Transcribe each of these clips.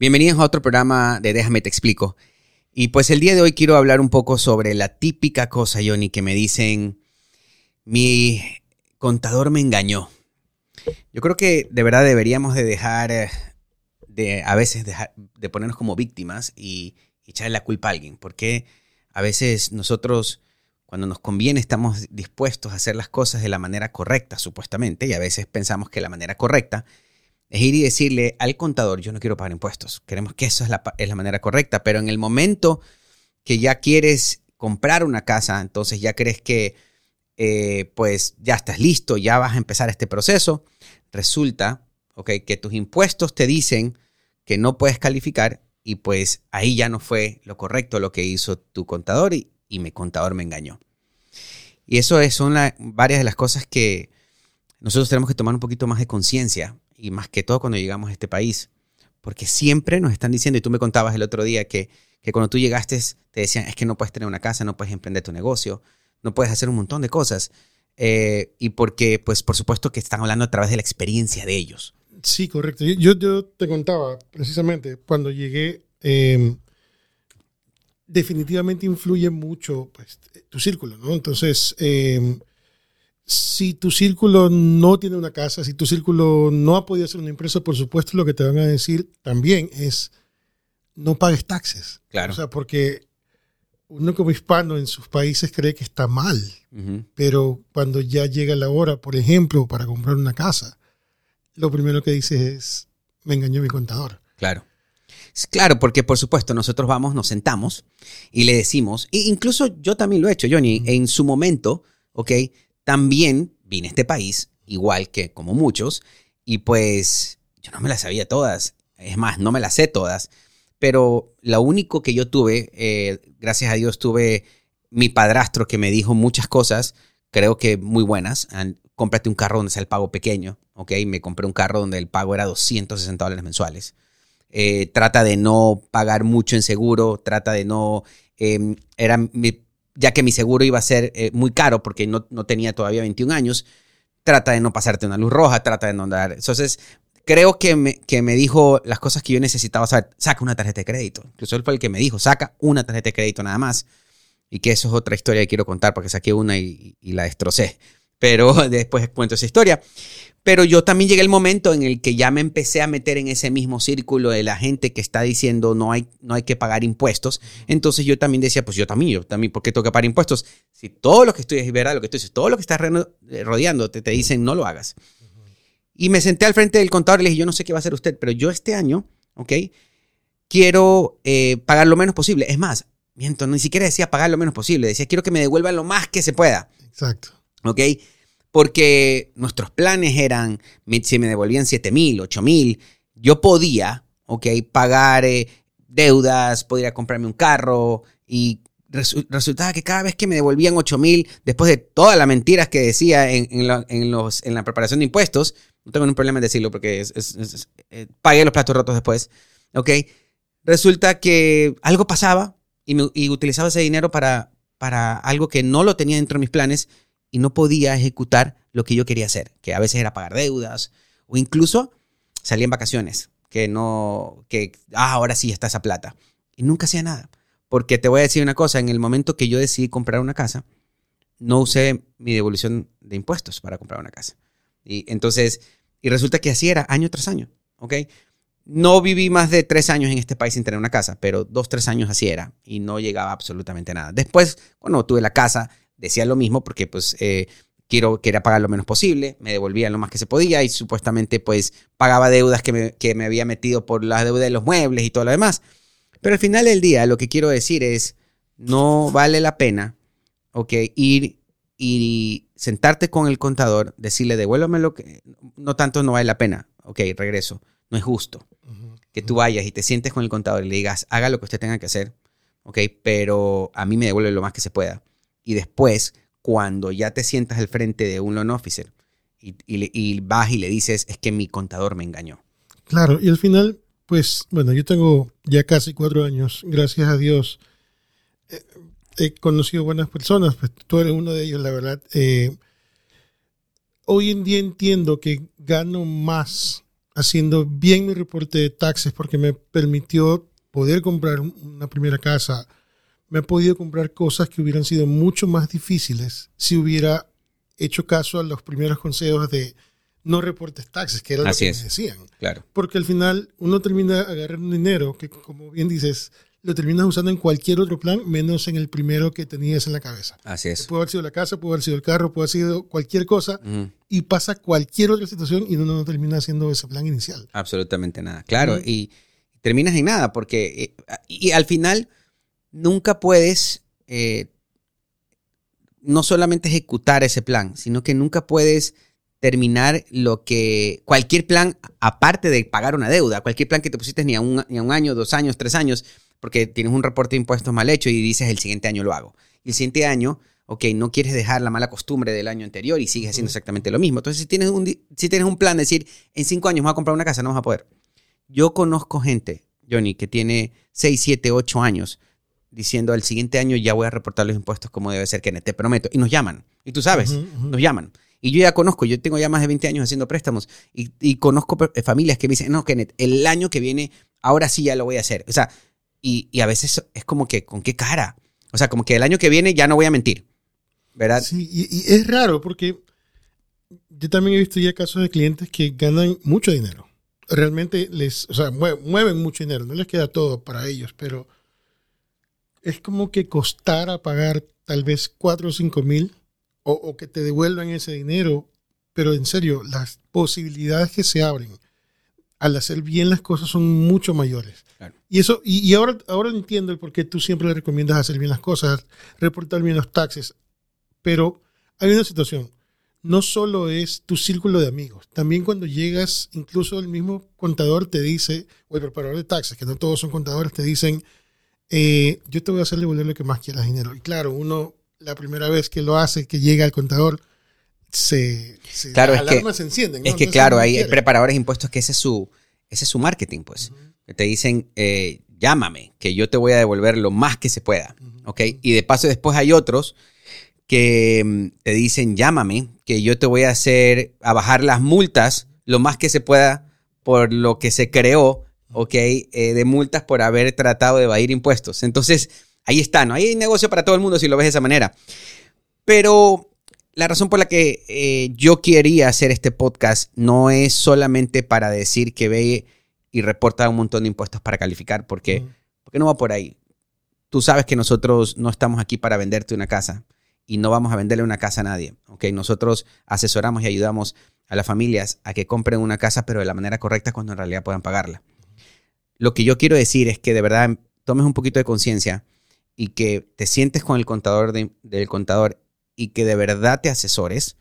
Bienvenidos a otro programa de Déjame Te Explico. Y pues el día de hoy quiero hablar un poco sobre la típica cosa, Johnny, que me dicen, mi contador me engañó. Yo creo que de verdad deberíamos de dejar eh, de a veces dejar, de ponernos como víctimas y, y echarle la culpa a alguien, porque a veces nosotros cuando nos conviene estamos dispuestos a hacer las cosas de la manera correcta, supuestamente, y a veces pensamos que la manera correcta es ir y decirle al contador, yo no quiero pagar impuestos. Queremos que eso es la, es la manera correcta, pero en el momento que ya quieres comprar una casa, entonces ya crees que eh, pues ya estás listo, ya vas a empezar este proceso, resulta okay, que tus impuestos te dicen que no puedes calificar y pues ahí ya no fue lo correcto lo que hizo tu contador y, y mi contador me engañó. Y eso es, son varias de las cosas que nosotros tenemos que tomar un poquito más de conciencia y más que todo cuando llegamos a este país. Porque siempre nos están diciendo, y tú me contabas el otro día que, que cuando tú llegaste te decían, es que no puedes tener una casa, no puedes emprender tu negocio, no puedes hacer un montón de cosas. Eh, y porque, pues, por supuesto que están hablando a través de la experiencia de ellos. Sí, correcto. Yo, yo te contaba precisamente, cuando llegué, em, definitivamente influye mucho pues, tu círculo, ¿no? Entonces, eh, si tu círculo no tiene una casa, si tu círculo no ha podido hacer una empresa, por supuesto lo que te van a decir también es no pagues taxes. Claro. O sea, porque uno como hispano en sus países cree que está mal, pero cuando ya llega la hora, por ejemplo, para comprar una casa, lo primero que dices es, me engañó mi contador. Claro. Claro, porque por supuesto nosotros vamos, nos sentamos y le decimos, e incluso yo también lo he hecho, Johnny, en su momento, ¿ok? También vine a este país, igual que como muchos, y pues yo no me las sabía todas. Es más, no me las sé todas. Pero lo único que yo tuve, eh, gracias a Dios, tuve mi padrastro que me dijo muchas cosas, creo que muy buenas. Cómprate un carro donde sea el pago pequeño, ¿ok? Me compré un carro donde el pago era 260 dólares mensuales. Eh, trata de no pagar mucho en seguro, trata de no... Eh, era mi ya que mi seguro iba a ser eh, muy caro porque no, no, tenía todavía 21 años, trata de no pasarte una luz roja, trata de no dar. Entonces, creo que me, que me dijo las cosas que yo necesitaba saber. Saca una tarjeta de crédito. Incluso él fue el que me dijo, saca una tarjeta de crédito nada más. Y que eso es otra historia que quiero contar porque saqué una y, y la destrocé. Pero después cuento esa historia. Pero yo también llegué el momento en el que ya me empecé a meter en ese mismo círculo de la gente que está diciendo no hay, no hay que pagar impuestos. Entonces yo también decía, pues yo también, yo también, ¿por qué tengo que pagar impuestos? Si todo lo que estoy es verdad, lo que estoy todo lo que está eh, rodeando te, te dicen no lo hagas. Y me senté al frente del contador y le dije, yo no sé qué va a hacer usted, pero yo este año, ¿ok? Quiero eh, pagar lo menos posible. Es más, miento, ni siquiera decía pagar lo menos posible, decía quiero que me devuelvan lo más que se pueda. Exacto. ¿Ok? porque nuestros planes eran, si me devolvían 7 mil, 8 mil, yo podía, ok, pagar eh, deudas, podría comprarme un carro y resultaba que cada vez que me devolvían 8 mil, después de todas las mentiras que decía en, la preparación de impuestos, no tengo ningún problema en decirlo porque es, eh, pagué los platos rotos después, ok, resulta que algo pasaba y, me, utilizaba ese dinero para algo que no lo tenía dentro de mis planes y no podía ejecutar lo que yo quería hacer, que a veces era pagar deudas o incluso salir en vacaciones, que no, que ah, ahora sí está esa plata. Y nunca hacía nada. Porque te voy a decir una cosa, en el momento que yo decidí comprar una casa, no usé mi devolución de impuestos para comprar una casa. Y entonces, y resulta que así era año tras año, ¿ok? No viví más de tres años en este país sin tener una casa, pero dos, tres años así era y no llegaba absolutamente nada. Después, cuando tuve la casa, decía lo mismo porque pues eh, quiero, quería pagar lo menos posible, me devolvía lo más que se podía y supuestamente pues pagaba deudas que me, que me había metido por la deuda de los muebles y todo lo demás. Pero al final del día lo que quiero decir es, no vale la pena, ok, ir y sentarte con el contador, decirle, devuélvame lo que, no tanto no vale la pena, ok, regreso, no es justo. Que tú vayas y te sientes con el contador y le digas, haga lo que usted tenga que hacer, ok, pero a mí me devuelve lo más que se pueda y después, cuando ya te sientas al frente de un loan officer y, y, vas y le dices, es que mi contador me engañó. Claro, y al final, pues, bueno, yo tengo ya casi cuatro años, gracias a Dios. Eh, he conocido buenas personas, pues tú eres uno de ellos, la verdad. Eh, hoy en día entiendo que gano más haciendo bien mi reporte de taxes porque me permitió poder comprar una primera casa, me he podido comprar cosas que hubieran sido mucho más difíciles si hubiera hecho caso a los primeros consejos de no reportes taxes, que era lo que me decían. Claro. Porque al final uno termina agarrando dinero que, como bien dices, lo terminas usando en cualquier otro plan, menos en el primero que tenías en la cabeza. Así es. Puede haber sido la casa, puede haber sido el carro, puede haber sido cualquier cosa, y pasa cualquier otra situación y uno no termina haciendo ese plan inicial. Absolutamente nada. Claro, y terminas en nada, porque eh, y al final nunca puedes eh, no solamente ejecutar ese plan, sino que nunca puedes terminar lo que cualquier plan, aparte de pagar una deuda, cualquier plan que te pusiste ni a un, ni a un año, dos años, tres años, porque tienes un reporte de impuestos mal hecho y dices el siguiente año lo hago. Y el siguiente año, ok, no quieres dejar la mala costumbre del año anterior y sigues haciendo exactamente lo mismo. Entonces, si tienes un, si tienes un plan de decir, en cinco años voy a comprar una casa, no vas a poder. Yo conozco gente, Johnny, que tiene seis, siete, ocho años diciendo el siguiente año ya voy a reportar los impuestos como debe ser, que te prometo. Y nos llaman. Y tú sabes, nos llaman. Y yo ya conozco, yo tengo ya más de 20 años haciendo préstamos y, conozco eh, familias que me dicen, no, Kenneth, el año que viene, ahora sí ya lo voy a hacer. O sea, y, a veces es como que, ¿con qué cara? O sea, como que el año que viene ya no voy a mentir. ¿Verdad? Sí, y, es raro porque yo también he visto ya casos de clientes que ganan mucho dinero. Realmente les, o sea, mueven mucho dinero, no les queda todo para ellos, pero es como que costara pagar tal vez 4 o 5 mil o, que te devuelvan ese dinero, pero en serio, las posibilidades que se abren al hacer bien las cosas son mucho mayores. Y eso, y, ahora, ahora entiendo el por qué tú siempre le recomiendas hacer bien las cosas, reportar bien los taxes, pero hay una situación. No solo es tu círculo de amigos, también cuando llegas, incluso el mismo contador te dice, o el preparador de taxes, que no todos son contadores, te dicen, eh, yo te voy a hacer devolver lo que más quieras dinero. Y claro, uno la primera vez que lo hace, que llega al contador, se, claro, las alarmas se encienden. Es que claro, hay preparadores impuestos que ese es su, ese es su marketing, pues. Te dicen, eh, llámame, que yo te voy a devolver lo más que se pueda. ¿Ok? Y de paso después hay otros que mm, te dicen, llámame, que yo te voy a hacer, a bajar las multas lo más que se pueda por lo que se creó ¿ok? Eh, de multas por haber tratado de evadir impuestos. Entonces, ahí está, ¿no? Hay negocio para todo el mundo si lo ves de esa manera. Pero la razón por la que eh, yo quería hacer este podcast no es solamente para decir que ve y reporta un montón de impuestos para calificar, porque, porque no va por ahí. Tú sabes que nosotros no estamos aquí para venderte una casa y no vamos a venderle una casa a nadie, ¿ok? Nosotros asesoramos y ayudamos a las familias a que compren una casa, pero de la manera correcta cuando en realidad puedan pagarla. Lo que yo quiero decir es que de verdad tomes un poquito de conciencia y que te sientes con el contador del contador y que de verdad te asesores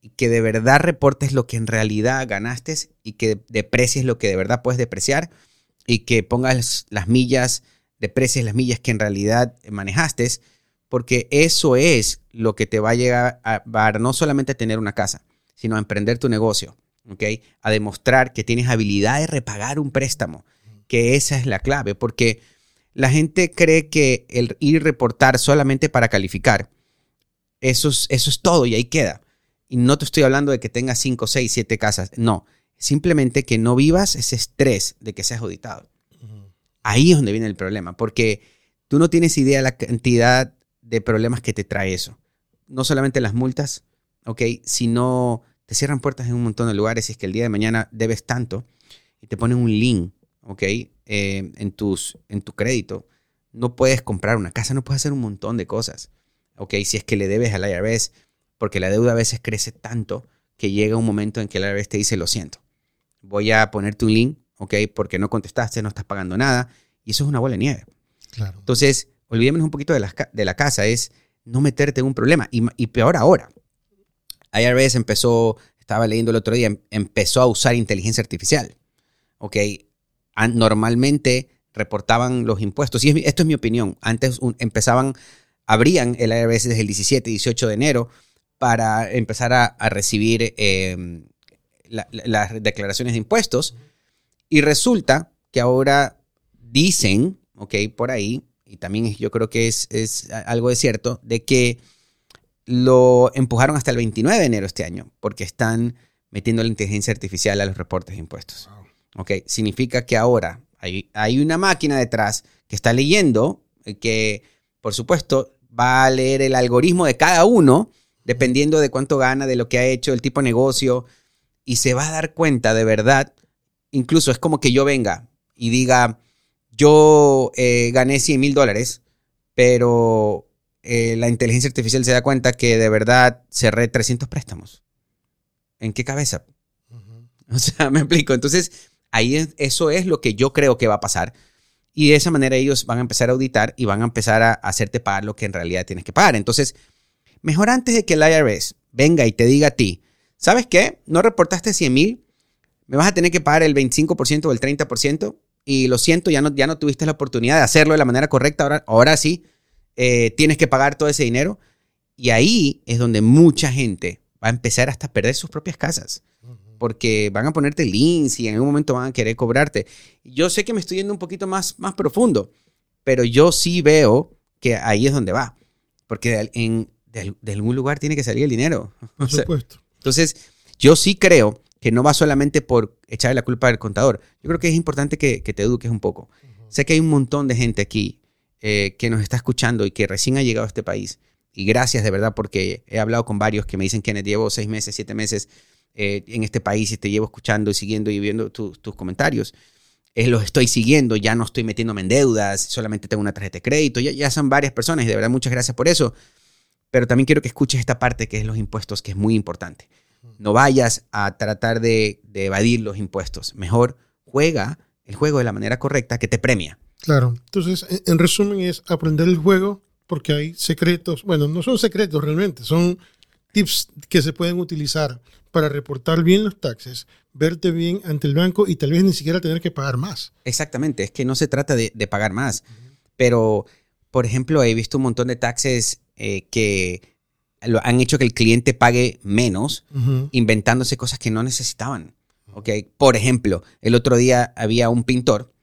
y que de verdad reportes lo que en realidad ganaste y que deprecies lo que de verdad puedes depreciar y que pongas las millas, deprecies las millas que en realidad manejaste, porque eso es lo que te va a llegar a, no solamente a tener una casa, sino a emprender tu negocio, ¿ok? A demostrar que tienes habilidad de repagar un préstamo, que esa es la clave, porque la gente cree que el ir reportar solamente para calificar, eso es, eso es todo y ahí queda. Y no te estoy hablando de que tengas 5, 6, 7 casas, no. Simplemente que no vivas ese estrés de que seas auditado. Ahí es donde viene el problema, porque tú no tienes idea de la cantidad de problemas que te trae eso. No solamente las multas, ¿ok? Sino te cierran puertas en un montón de lugares y es que el día de mañana debes tanto y te ponen un link ¿ok? Eh, en, tus, en tu crédito, no puedes comprar una casa, no puedes hacer un montón de cosas, ¿ok? Si es que le debes al IRS, porque la deuda a veces crece tanto que llega un momento en que el IRS te dice, lo siento, voy a ponerte un link, ¿ok? Porque no contestaste, no estás pagando nada, y eso es una bola de nieve. Claro. Entonces, olvidémonos un poquito de la, de la casa, es no meterte en un problema, y, y peor ahora. IRS empezó, estaba leyendo el otro día, empezó a usar inteligencia artificial. ¿ok? Normalmente reportaban los impuestos, y esto es mi opinión, antes empezaban, abrían el IRS desde el 17, 18 de enero para empezar a, recibir em, las declaraciones de impuestos, y resulta que ahora dicen, ok, por ahí, y también yo creo que es, es algo de cierto, de que lo empujaron hasta el 29 de enero este año, porque están metiendo la inteligencia artificial a los reportes de impuestos. ¿Ok? Significa que ahora hay, hay una máquina detrás que está leyendo, eh, que por supuesto va a leer el algoritmo de cada uno, dependiendo de cuánto gana, de lo que ha hecho, el tipo de negocio, y se va a dar cuenta de verdad. Incluso es como que yo venga y diga, yo eh, gané 100 mil dólares, pero eh, la inteligencia artificial se da cuenta que de verdad cerré 300 préstamos. ¿En qué cabeza? O sea, me explico. Entonces, ahí eso es lo que yo creo que va a pasar. Y de esa manera ellos van a empezar a auditar y van a empezar a hacerte pagar lo que en realidad tienes que pagar. Entonces, mejor antes de que el IRS venga y te diga a ti, ¿sabes qué? No reportaste 100 mil, me vas a tener que pagar el 25% o el 30% y lo siento, ya no, ya no tuviste la oportunidad de hacerlo de la manera correcta, ahora, ahora sí, eh, tienes que pagar todo ese dinero. Y ahí es donde mucha gente va a empezar hasta a perder sus propias casas. Porque van a ponerte links y en algún momento van a querer cobrarte. Yo sé que me estoy yendo un poquito más, más profundo, pero yo sí veo que ahí es donde va. Porque en, de, algún lugar tiene que salir el dinero. Por supuesto. entonces, yo sí creo que no va solamente por echarle la culpa al contador. Yo creo que es importante que, te eduques un poco. Sé que hay un montón de gente aquí eh, que nos está escuchando y que recién ha llegado a este país. Y gracias de verdad porque he hablado con varios que me dicen que llevo seis meses, siete meses eh, en este país y te llevo escuchando y siguiendo y viendo tus comentarios. Eh, los estoy siguiendo, ya no estoy metiéndome en deudas, solamente tengo una tarjeta de crédito, ya, ya son varias personas y de verdad muchas gracias por eso. Pero también quiero que escuches esta parte que es los impuestos, que es muy importante. No vayas a tratar de, de evadir los impuestos. Mejor juega el juego de la manera correcta que te premia. Claro. Entonces, en resumen, es aprender el juego porque hay secretos. Bueno, no son secretos realmente, son tips que se pueden utilizar para reportar bien los taxes, verte bien ante el banco y tal vez ni siquiera tener que pagar más. Exactamente, es que no se trata de, pagar más, pero, por ejemplo, he visto un montón de taxes eh, que lo, han hecho que el cliente pague menos, inventándose cosas que no necesitaban. ¿okay? Por ejemplo, el otro día había un pintor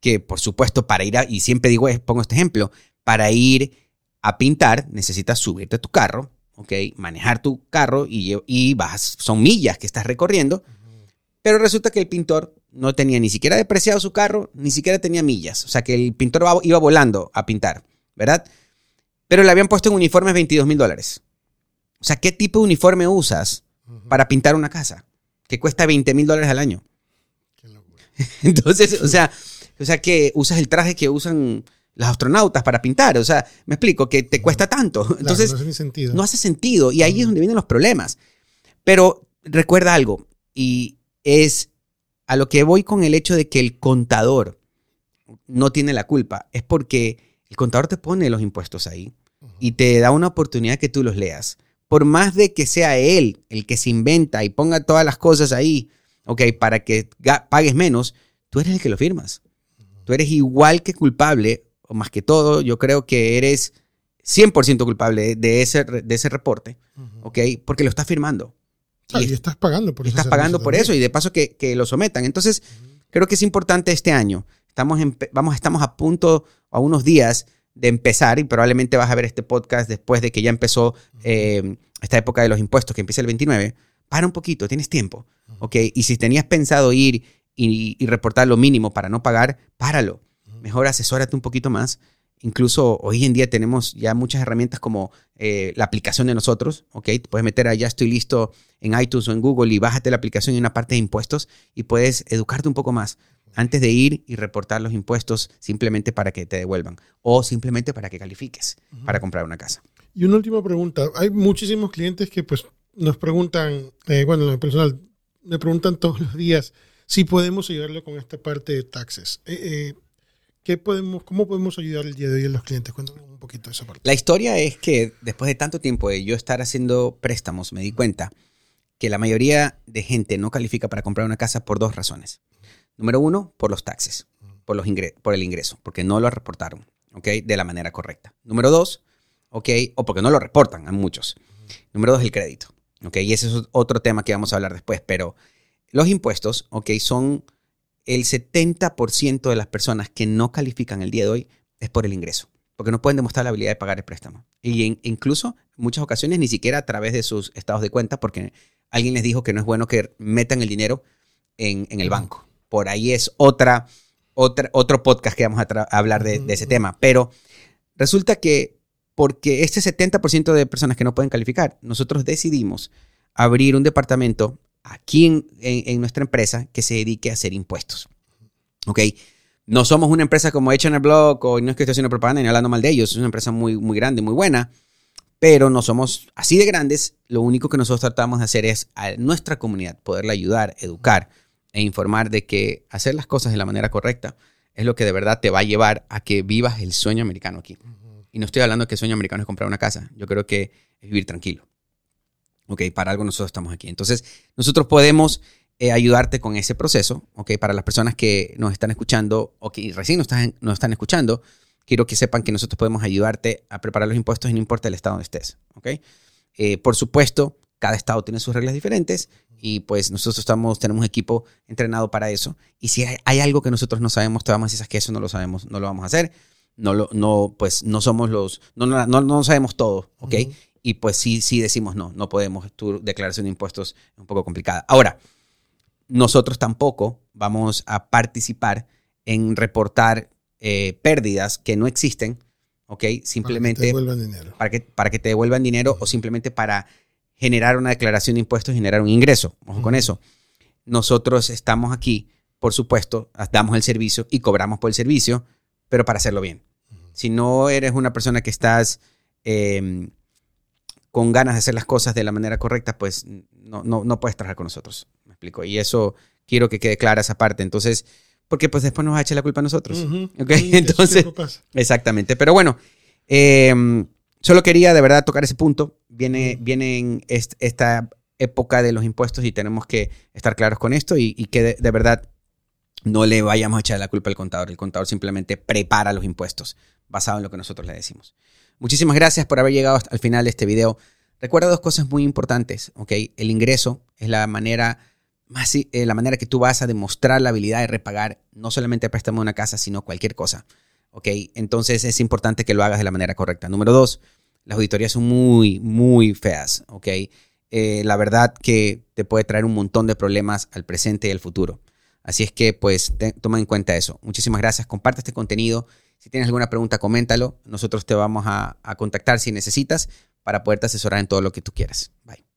que, por supuesto, para ir a, y siempre digo, pongo este ejemplo, para ir a pintar necesitas subirte a tu carro, ¿ok? Manejar tu carro y, y vas, son millas que estás recorriendo, pero resulta que el pintor no tenía ni siquiera depreciado su carro, ni siquiera tenía millas, o sea que el pintor iba volando a pintar, ¿verdad? Pero le habían puesto en uniformes 22 mil dólares. O sea, ¿qué tipo de uniforme usas para pintar una casa? Que cuesta 20 mil dólares al año. Entonces, o sea, o sea, que usas el traje que usan los astronautas para pintar. O sea, me explico, que te cuesta tanto. Entonces, no, hace sentido. no hace sentido. Y ahí es donde vienen los problemas. Pero recuerda algo, y es a lo que voy con el hecho de que el contador no tiene la culpa. Es porque el contador te pone los impuestos ahí y te da una oportunidad que tú los leas. Por más de que sea él el que se inventa y ponga todas las cosas ahí, ok, para que pagues menos, tú eres el que lo firmas. Tú eres igual que culpable más que todo, yo creo que eres 100% culpable de ese, de ese reporte, ¿ok? Porque lo estás firmando. y, estás pagando por eso. Estás pagando por eso y de paso que, lo sometan. Entonces, creo que es importante este año. Estamos, vamos, estamos a punto, a unos días de empezar y probablemente vas a ver este podcast después de que ya empezó eh, esta época de los impuestos, que empieza el 29. Para un poquito, tienes tiempo, ¿ok? Y si tenías pensado ir y, y reportar lo mínimo para no pagar, páralo mejor asesórate un poquito más. Incluso hoy en día tenemos ya muchas herramientas como eh, la aplicación de nosotros, ¿ok? Te puedes meter a Ya estoy listo en iTunes o en Google y bájate la aplicación en una parte de impuestos y puedes educarte un poco más antes de ir y reportar los impuestos simplemente para que te devuelvan o simplemente para que califiques para comprar una casa. Y una última pregunta. Hay muchísimos clientes que pues nos preguntan, eh, bueno, en personal, me preguntan todos los días si podemos ayudarlo con esta parte de taxes. Eh, ¿Qué podemos, ¿Cómo podemos ayudar el día de hoy a los clientes? Cuéntanos un poquito de esa parte. La historia es que después de tanto tiempo de yo estar haciendo préstamos, me di cuenta que la mayoría de gente no califica para comprar una casa por dos razones. Número uno, por los taxes, por, los por el ingreso, porque no lo reportaron, ¿ok? De la manera correcta. Número dos, ¿ok? O porque no lo reportan a muchos. Número dos, el crédito, ¿ok? Y ese es otro tema que vamos a hablar después, pero los impuestos, ¿ok? Son el 70% de las personas que no califican el día de hoy es por el ingreso. porque no pueden demostrar la habilidad de pagar el préstamo. Y incluso en muchas ocasiones ni siquiera a través de sus estados de cuenta, porque alguien les dijo que no es bueno que metan el dinero en, el banco. Por ahí es otra, otra, otro podcast que vamos a, hablar de, ese tema. Pero resulta que porque este 70% de personas que no pueden calificar, nosotros decidimos abrir un departamento aquí en, nuestra empresa que se dedique a hacer impuestos. ¿Ok? No somos una empresa como hecha en el blog o no es que estoy haciendo propaganda ni hablando mal de ellos, es una empresa muy, muy grande, muy buena, pero no somos así de grandes. Lo único que nosotros tratamos de hacer es a nuestra comunidad poderla ayudar, educar e informar de que hacer las cosas de la manera correcta es lo que de verdad te va a llevar a que vivas el sueño americano aquí. Y no estoy hablando que el sueño americano es comprar una casa, yo creo que es vivir tranquilo. Ok, para algo nosotros estamos aquí. Entonces, nosotros podemos eh, ayudarte con ese proceso, ok, para las personas que nos están escuchando o que recién nos están, nos están escuchando, quiero que sepan que nosotros podemos ayudarte a preparar los impuestos y no importa el estado donde estés, ok. Eh, por supuesto, cada estado tiene sus reglas diferentes y pues nosotros estamos, tenemos equipo entrenado para eso. Y si hay, algo que nosotros no sabemos, te vamos a decir que eso no lo sabemos, no lo vamos a hacer. No, lo, no, pues no somos los, no, no, no, sabemos todo, ¿ok? Y pues sí, sí decimos no, no podemos, tu declaración de impuestos es un poco complicada. Ahora, nosotros tampoco vamos a participar en reportar eh, pérdidas que no existen, ¿ok? Simplemente para que te devuelvan dinero, para que, para que te devuelvan dinero o simplemente para generar una declaración de impuestos y generar un ingreso. Ojo con eso. Nosotros estamos aquí, por supuesto, damos el servicio y cobramos por el servicio, pero para hacerlo bien. Si no eres una persona que estás... Em, con ganas de hacer las cosas de la manera correcta, pues no, no, no puedes trabajar con nosotros. ¿Me explico? Y eso quiero que quede clara esa parte. Entonces, porque pues después nos va a echar la culpa a nosotros. Entonces, exactamente. Pero bueno, em, solo quería de verdad tocar ese punto. Viene, viene en esta época de los impuestos y tenemos que estar claros con esto y, que de, verdad no le vayamos a echar la culpa al contador. El contador simplemente prepara los impuestos basado en lo que nosotros le decimos. Muchísimas gracias por haber llegado al final de este video. Recuerda dos cosas muy importantes, ¿ok? El ingreso es la manera más, eh, la manera que tú vas a demostrar la habilidad de repagar no solamente el préstamo de una casa, sino cualquier cosa, ¿ok? Entonces es importante que lo hagas de la manera correcta. Número dos, las auditorías son muy, muy feas, ¿ok? Eh, la verdad que te puede traer un montón de problemas al presente y al futuro. Así es que, pues, toma en cuenta eso. Muchísimas gracias. Comparte este contenido. Si tienes alguna pregunta, coméntalo. Nosotros te vamos a, contactar si necesitas para poderte asesorar en todo lo que tú quieras. Bye.